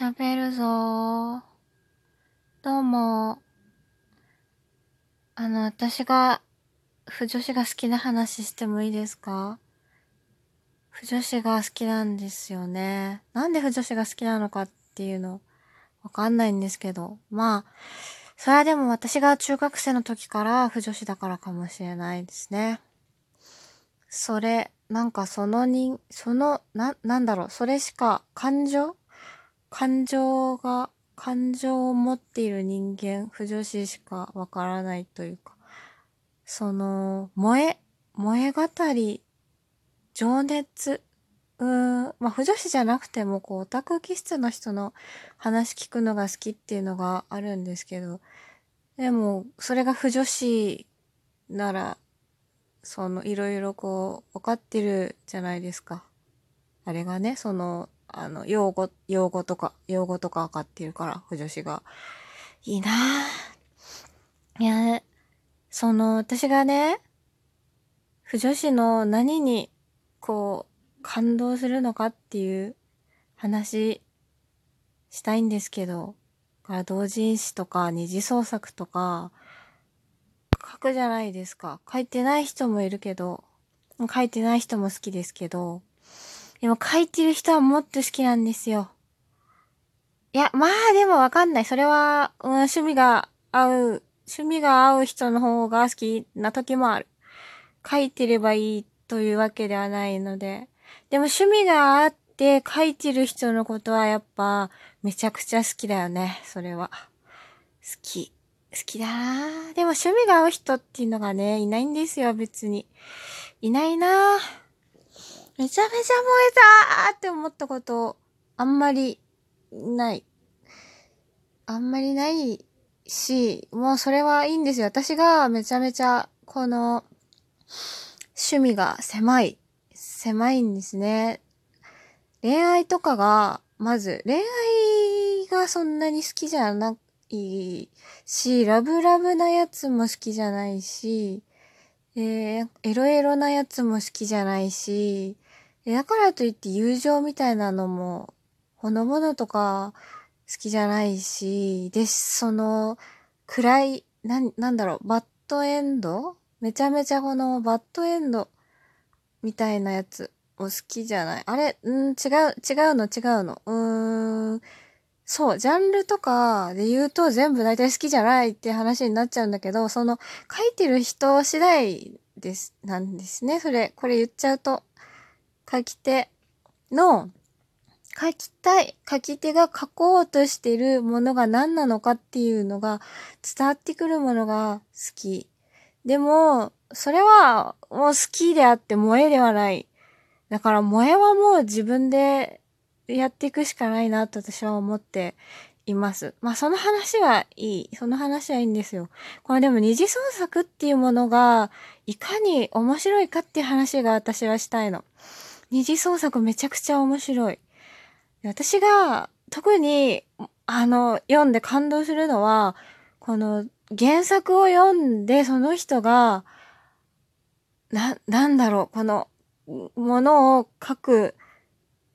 喋るぞ。どうも。あの、私が、不女子が好きな話してもいいですか？不女子が好きなんですよね。なんで不女子が好きなのかっていうの、わかんないんですけど。まあ、それはでも私が中学生の時から不女子だからかもしれないですね。それ、なんかその人、その、な、なんだろう、それしか感情感情が、感情を持っている人間、不女子しかわからないというか、その、萌え、萌え語り、情熱、うーん、まあ、不女子じゃなくても、こう、オタク気質の人の話聞くのが好きっていうのがあるんですけど、でも、それが不女子なら、その、いろいろこう、わかってるじゃないですか。あれがね、その、あの、用語、用語とか、用語とかわかってるから、不女子が。いいなぁ。いや、その、私がね、不女子の何に、こう、感動するのかっていう話、したいんですけど、から同人誌とか二次創作とか、書くじゃないですか。書いてない人もいるけど、書いてない人も好きですけど、でも書いてる人はもっと好きなんですよ。いや、まあでもわかんない。それは、うん、趣味が合う、趣味が合う人の方が好きな時もある。書いてればいいというわけではないので。でも趣味があって書いてる人のことはやっぱめちゃくちゃ好きだよね。それは。好き。好きだなでも趣味が合う人っていうのがね、いないんですよ、別に。いないなぁめちゃめちゃ燃えたーって思ったこと、あんまりない。あんまりないし、もうそれはいいんですよ。私がめちゃめちゃ、この、趣味が狭い。狭いんですね。恋愛とかが、まず、恋愛がそんなに好きじゃないし、ラブラブなやつも好きじゃないし、えー、エロエロなやつも好きじゃないし、だからといって友情みたいなのも、ほのぼのとか好きじゃないし、で、その、暗い、な、なんだろう、バッドエンド？めちゃめちゃこのバッドエンドみたいなやつも好きじゃない？あれ、ん違う、違うの違うの。うーん。そう、ジャンルとかで言うと全部大体好きじゃないって話になっちゃうんだけど、その書いてる人次第です、なんですね。それ、これ言っちゃうと。書き手の、書きたい、書き手が書こうとしているものが何なのかっていうのが伝わってくるものが好き。でも、それはもう好きであって萌えではない。だから萌えはもう自分でやっていくしかないなと私は思っています。まあその話はいい。その話はいいんですよ。これでも二次創作っていうものがいかに面白いかっていう話が私はしたいの。二次創作めちゃくちゃ面白い。私が特に、あの、読んで感動するのは、この原作を読んでその人が、な、なんだろう、このものを書く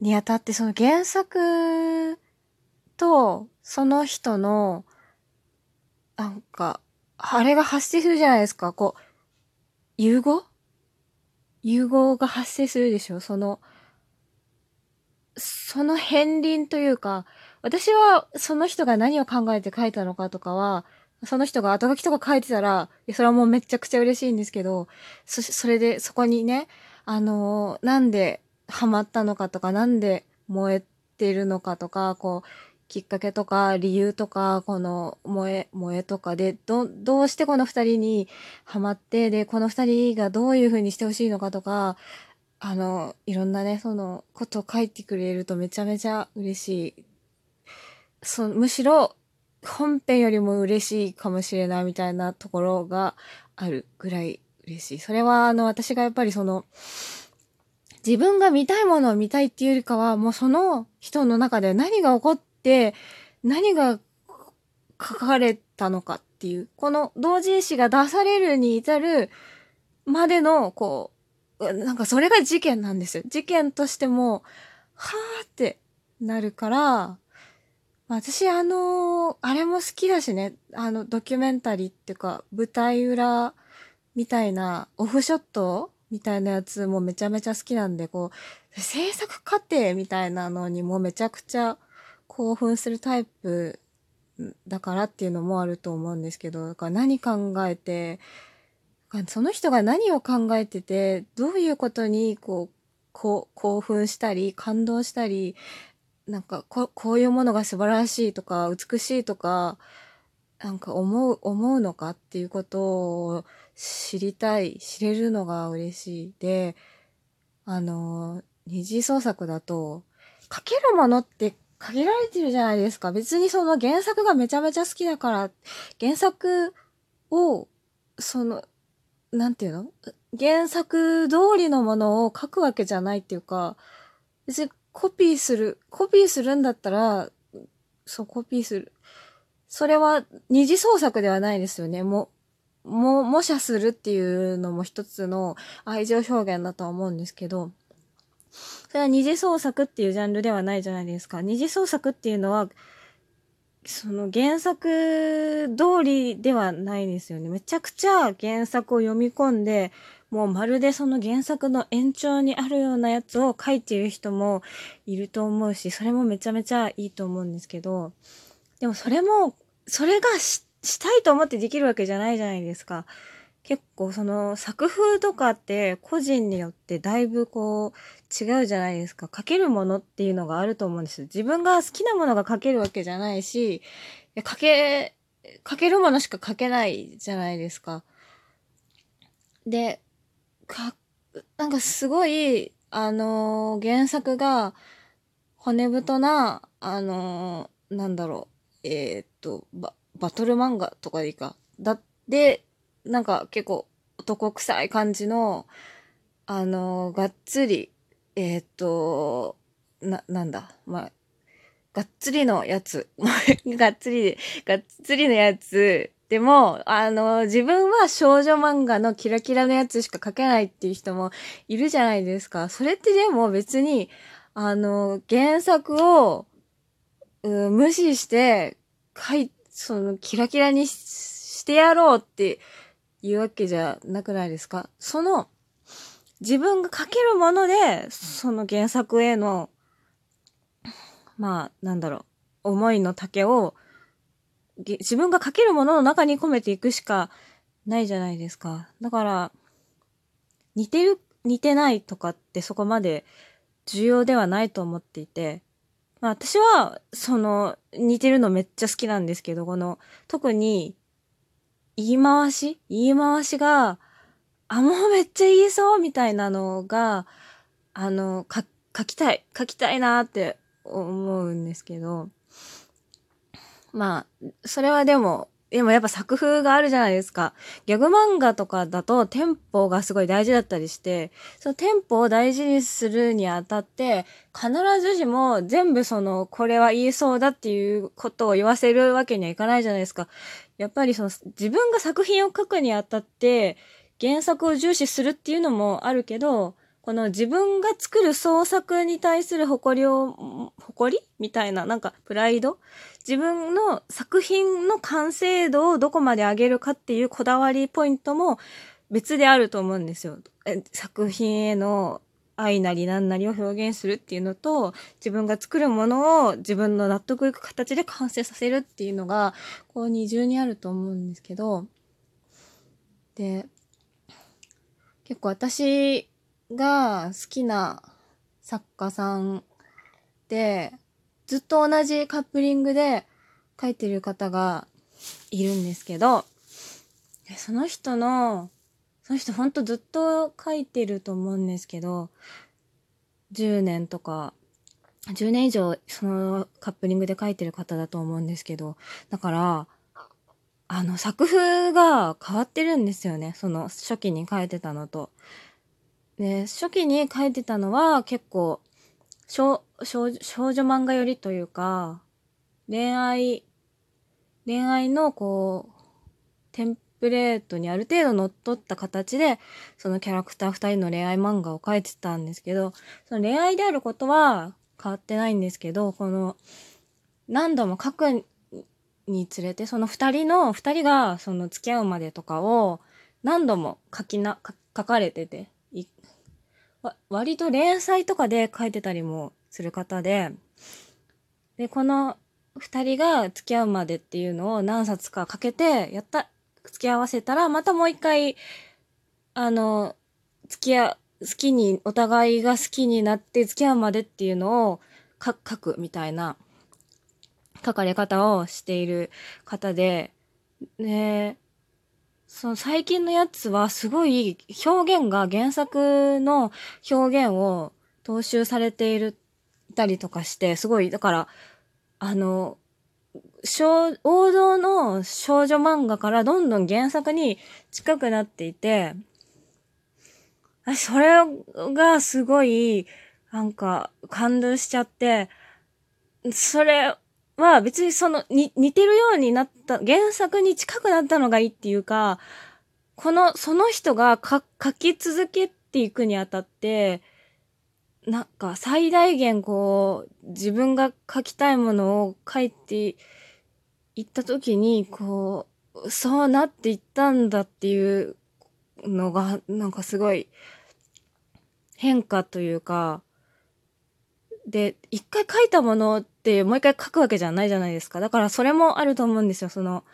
にあたってその原作とその人の、なんか、あれが発生するじゃないですか、こう、融合融合が発生するでしょ？その、その片鱗というか、私はその人が何を考えて書いたのかとかは、その人が後書きとか書いてたら、それはもうめちゃくちゃ嬉しいんですけど、そ、それでそこにね、あのー、なんでハマったのかとか、なんで燃えてるのかとか、こう、きっかけとか理由とか、この萌え、萌えとかで、ど、どうしてこの二人にハマって、で、この二人がどういう風にしてほしいのかとか、あの、いろんなね、その、ことを書いてくれるとめちゃめちゃ嬉しい。そむしろ、本編よりも嬉しいかもしれないみたいなところがあるぐらい嬉しい。それは、あの、私がやっぱりその、自分が見たいものを見たいっていうよりかは、もうその人の中で何が起こっって何が書かれたのかっていう、この同人誌が出されるに至るまでの、こう、なんかそれが事件なんですよ。事件としても、はーってなるから、私あのー、あれも好きだしね、あの、ドキュメンタリーっていうか、舞台裏みたいな、オフショットみたいなやつもめちゃめちゃ好きなんで、こう、制作過程みたいなのにもめちゃくちゃ興奮するタイプだからっていうのもあると思うんですけど、だから何考えて、その人が何を考えてて、どういうことにこう、こう興奮したり、感動したり、なんかこ、こういうものが素晴らしいとか、美しいとか、なんか思う、思うのかっていうことを知りたい、知れるのが嬉しい。で、あの、二次創作だと、書けるものって限られてるじゃないですか。別にその原作がめちゃめちゃ好きだから、原作を、その、なんていうの？原作通りのものを書くわけじゃないっていうか、別にコピーする、コピーするんだったら、そう、コピーする。それは二次創作ではないですよね。も、も、模写するっていうのも一つの愛情表現だとは思うんですけど、それは二次創作っていうジャンルではないじゃないですか。二次創作っていうのは、その原作通りではないですよね。めちゃくちゃ原作を読み込んで、もうまるでその原作の延長にあるようなやつを書いている人もいると思うし、それもめちゃめちゃいいと思うんですけど、でもそれも、それがししたいと思ってできるわけじゃないじゃないですか。結構その作風とかって個人によってだいぶこう違うじゃないですか。書けるものっていうのがあると思うんですよ。自分が好きなものが書けるわけじゃないし、書け、書けるものしか書けないじゃないですか。で、か、なんかすごい、あのー、原作が骨太な、あのー、なんだろう、えー、っと、バ、バトル漫画とかでいいか。だ、で、なんか結構男臭い感じの、あのー、がっつり、えっと、な、なんだ、まあ、がっつりのやつ。がっつりで、がっつりのやつでも、あの、自分は少女漫画のキラキラのやつしか描けないっていう人もいるじゃないですか。それってでも別に、あの、原作を、う無視して、かい、その、キラキラにしてやろうっていうわけじゃなくないですか？その、自分が書けるもので、その原作への、まあ、なんだろう、思いの丈を自分が書けるものの中に込めていくしかないじゃないですか。だから、似てる、似てないとかってそこまで重要ではないと思っていて、まあ私は、その、似てるのめっちゃ好きなんですけど、この、特に、言い回し言い回しが、あ、もうめっちゃ言いそうみたいなのが、あの、書きたい、書きたいなって思うんですけど、まあ、それはでも、でもやっぱ作風があるじゃないですか。ギャグ漫画とかだとテンポがすごい大事だったりして、そのテンポを大事にするにあたって、必ずしも全部その、これは言いそうだっていうことを言わせるわけにはいかないじゃないですか。やっぱりその、自分が作品を書くにあたって、原作を重視するっていうのもあるけど、この自分が作る創作に対する誇りを、誇りみたいな、なんかプライド？自分の作品の完成度をどこまで上げるかっていうこだわりポイントも別であると思うんですよ。作品への愛なり何なりを表現するっていうのと、自分が作るものを自分の納得いく形で完成させるっていうのが、こう二重にあると思うんですけど、で、結構私が好きな作家さんで、ずっと同じカップリングで書いてる方がいるんですけど、その人の、その人ほんとずっと書いてると思うんですけど、10年とか、10年以上そのカップリングで書いてる方だと思うんですけど、だから、あの作風が変わってるんですよね。その初期に書いてたのと。で、初期に書いてたのは結構少、少少女漫画よりというか、恋愛、恋愛のこう、テンプレートにある程度乗っ取った形で、そのキャラクター二人の恋愛漫画を書いてたんですけど、その恋愛であることは変わってないんですけど、この、何度も書くにつれて、その二人の、二人がその付き合うまでとかを何度も書きな、書かれてて、割と連載とかで書いてたりもする方で、で、この二人が付き合うまでっていうのを何冊かかけて、やった、付き合わせたら、またもう一回、あの、付き合、好きに、お互いが好きになって付き合うまでっていうのを書くみたいな。書かれ方をしている方で、ねその最近のやつはすごい表現が原作の表現を踏襲されているたりとかして、すごい、だから、あの、小王道の少女漫画からどんどん原作に近くなっていて、それがすごい、なんか、感動しちゃって、それは別にその、に、似てるようになった、原作に近くなったのがいいっていうか、この、その人が書き続けていくにあたって、なんか最大限こう、自分が書きたいものを書いていった時に、こう、そうなっていったんだっていうのが、なんかすごい変化というか、で、一回書いたものってもう一回書くわけじゃないじゃないですか。だからそれもあると思うんですよ。その、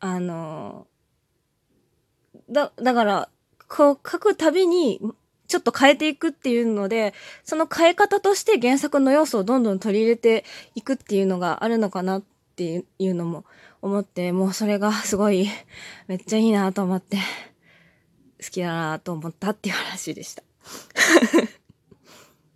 あの、だ、だから、こう書くたびにちょっと変えていくっていうので、その変え方として原作の要素をどんどん取り入れていくっていうのがあるのかなっていうのも思って、もうそれがすごいめっちゃいいなと思って、好きだなと思ったっていう話でした。